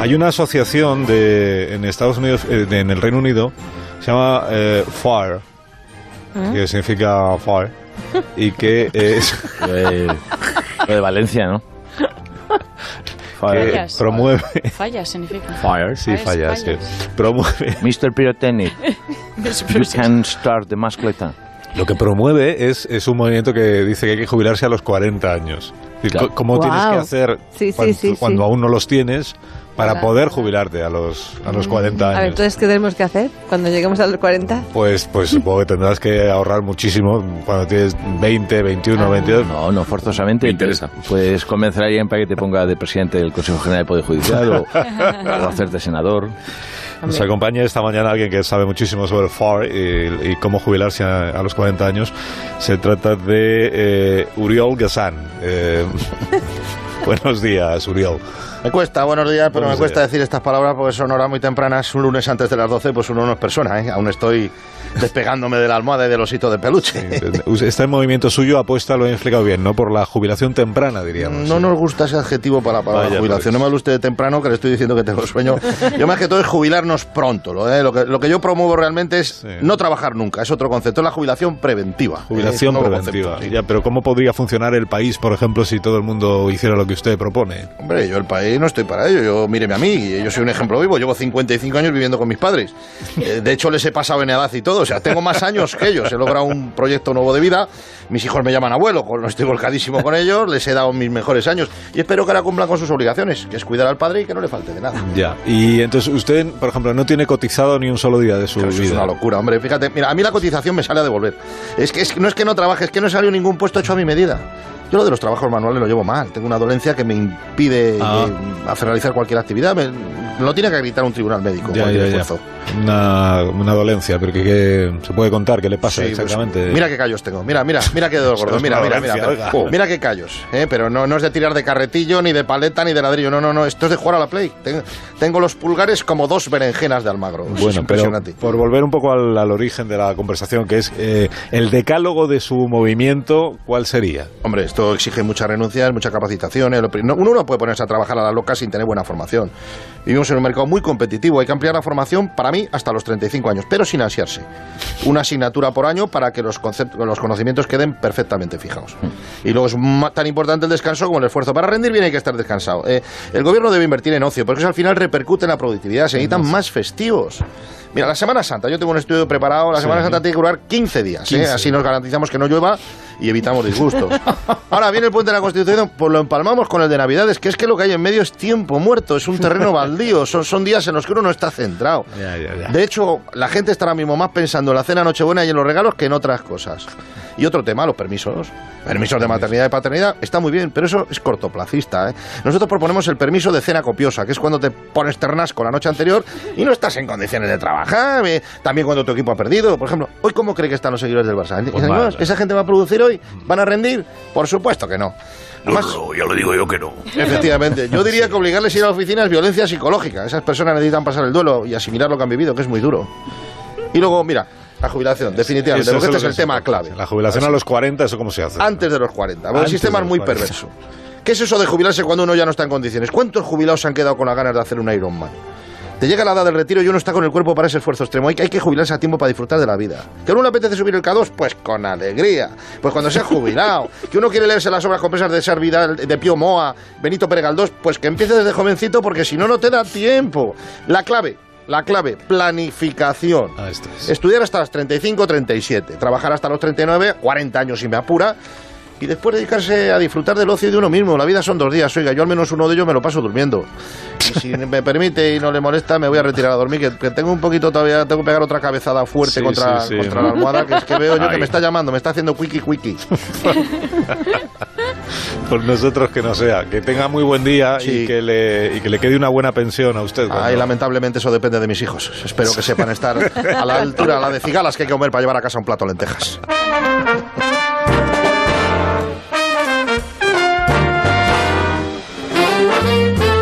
Hay una asociación de, en Estados Unidos, eh, de- en el Reino Unido, se llama eh, FARE, que significa FARE, y que es... Lo de, lo de Valencia, ¿no? que Fire. Fallas. promueve... Fallas significa. Fire. Sí, Fallas, fallas, sí. Promueve... Mr. Pyrotechnic, you can start the mascleta. Lo que promueve es, es un movimiento que dice que hay que jubilarse a los 40 años. Claro. ¿Cómo tienes que hacer Sí, cuando, sí, sí. cuando aún no los tienes para Claro. poder jubilarte a los, a los 40 A ver, años? entonces, ¿qué tenemos que hacer cuando lleguemos a los 40? Pues, pues supongo que tendrás que ahorrar muchísimo cuando tienes 20, 21, Ah. 22. No, no forzosamente. Me interesa. Puedes convencer a alguien para que te ponga de presidente del Consejo General del Poder Judicial o, o hacerte senador. Nos acompaña esta mañana alguien que sabe muchísimo sobre el FAR y, y cómo jubilarse a, a los 40 años. Se trata de eh, Uriol Gassan. Eh, buenos días, Uriol. Me cuesta, buenos días, pero Buenos me cuesta días. decir estas palabras porque son horas muy tempranas. Un lunes antes de las 12, pues uno no es persona, ¿eh? Aún estoy despegándome de la almohada y del osito de peluche. Este movimiento suyo apuesta, lo he explicado bien, ¿no? Por la jubilación temprana, diríamos. No nos gusta ese adjetivo para la palabra Vaya, jubilación. pues. No me hable usted de temprano, que le estoy diciendo que tengo sueño. Yo más que todo es jubilarnos pronto. Lo, ¿eh? lo, que, lo que yo promuevo realmente es Sí. no trabajar nunca. Es otro concepto, es la jubilación preventiva. Jubilación un nuevo preventiva. concepto, sí. Ya, pero ¿cómo podría funcionar el país, por ejemplo, si todo el mundo hiciera lo que usted propone? Hombre, yo el país no estoy para ello. Yo, míreme a mí, yo soy un ejemplo vivo. Llevo 55 años viviendo con mis padres. Eh, de hecho, les he pasado en edad y todo. O sea, tengo más años que ellos. He logrado un proyecto nuevo de vida. Mis hijos me llaman abuelo. Estoy volcadísimo con ellos. Les he dado mis mejores años. Y espero que ahora cumplan con sus obligaciones, que es cuidar al padre y que no le falte de nada. Ya. Y entonces usted, por ejemplo, no tiene cotizado ni un solo día de su eso vida. es una locura, hombre. Fíjate, mira, a mí la cotización me sale a devolver. Es que, es que no es que no trabaje, es que no salió ningún puesto hecho a mi medida. Yo lo de los trabajos manuales lo llevo mal. Tengo una dolencia que me impide Ah. eh, hacer realizar cualquier actividad. Me, me lo tiene que gritar un tribunal médico. Ya, cualquier ya, ya. Una, una dolencia, pero que, que se puede contar qué le pasa Sí, pues, exactamente. mira qué callos tengo. Mira, mira, mira qué dedo gordo. Mira, mira, mira. Mira, mira qué callos. ¿eh? Pero no, no es de tirar de carretillo, ni de paleta, ni de ladrillo. No, no, no. Esto es de jugar a la play. Tengo, tengo los pulgares como dos berenjenas de Almagro. Bueno, pero por volver un poco al, al origen de la conversación, que es eh, el decálogo de su movimiento, ¿cuál sería? Hombre, esto exige muchas renuncias, mucha capacitación. ¿eh? No- Uno no puede ponerse a trabajar a la loca sin tener buena formación. Vivimos en un mercado muy competitivo. Hay que ampliar la formación, para mí, hasta los 35 años, pero sin ansiarse. Una asignatura por año para que los, concept- los conocimientos queden perfectamente fijados. Y luego es tan importante el descanso como el esfuerzo. Para rendir bien hay que estar descansado. Eh, el gobierno debe invertir en ocio, porque eso al final repercute en la productividad. Se necesitan más festivos. Mira, la Semana Santa, yo tengo un estudio preparado, la Semana Santa tiene que durar 15 días, ¿eh? 15. así nos garantizamos que no llueva y evitamos disgustos. Ahora viene el puente de la Constitución, pues lo empalmamos con el de Navidades, que es que lo que hay en medio es tiempo muerto, es un terreno baldío, son, son días en los que uno no está centrado. Ya, ya, ya. De hecho, la gente está ahora mismo más pensando en la cena Nochebuena y en los regalos que en otras cosas. Y otro tema, los permisos. Permisos de maternidad y paternidad, está muy bien, pero eso es cortoplacista. ¿eh? Nosotros proponemos el permiso de cena copiosa, que es cuando te pones ternasco la noche anterior y no estás en condiciones de eh, También cuando tu equipo ha perdido. Por ejemplo, ¿hoy cómo cree que están los seguidores del Barça? Pues ¿Dicen, mal. "No, ¿Esa gente va a producir hoy? ¿Van a rendir? Por supuesto que no. No, Además, no, ya lo digo yo que no. Efectivamente. Yo diría que obligarles a ir a la oficina es violencia psicológica. Esas personas necesitan pasar el duelo y asimilar lo que han vivido, que es muy duro. Y luego, mira, la jubilación, definitivamente, Eso porque este es el tema clave. La jubilación a los 40, ¿eso cómo se hace? Antes de los 40. Porque el sistema es muy 40. perverso. ¿Qué es eso de jubilarse cuando uno ya no está en condiciones? ¿Cuántos jubilados se han quedado con las ganas de hacer un Ironman? Te llega la edad del retiro y uno está con el cuerpo para ese esfuerzo extremo. Hay que, hay que jubilarse a tiempo para disfrutar de la vida. ¿Que a uno le apetece subir el K2? Pues con alegría. Pues cuando sea jubilado. ¿Que uno quiere leerse las obras compensas de Ser Vidal, de Pío Moa, Benito Pérez Galdós? Pues que empiece desde jovencito porque si no, no te da tiempo. La clave, la clave, planificación. Ah, esto es. Estudiar hasta los 35, 37, trabajar hasta los 39, 40 años si me apura, y después dedicarse a disfrutar del ocio de uno mismo. La vida son dos días, oiga, yo al menos uno de ellos me lo paso durmiendo. Y si me permite y no le molesta, me voy a retirar a dormir, que, que tengo un poquito todavía, tengo que pegar otra cabezada fuerte Sí, contra, sí, sí, contra la almohada, que es que veo yo que Ay. me está llamando, me está haciendo quickie quickie. Por nosotros que no sea. Que tenga muy buen día y, que le, y que le quede una buena pensión a usted. cuando- Ay, lamentablemente eso depende de mis hijos. Espero que sepan estar a la altura, a la de cigalas que hay que comer para llevar a casa un plato de lentejas.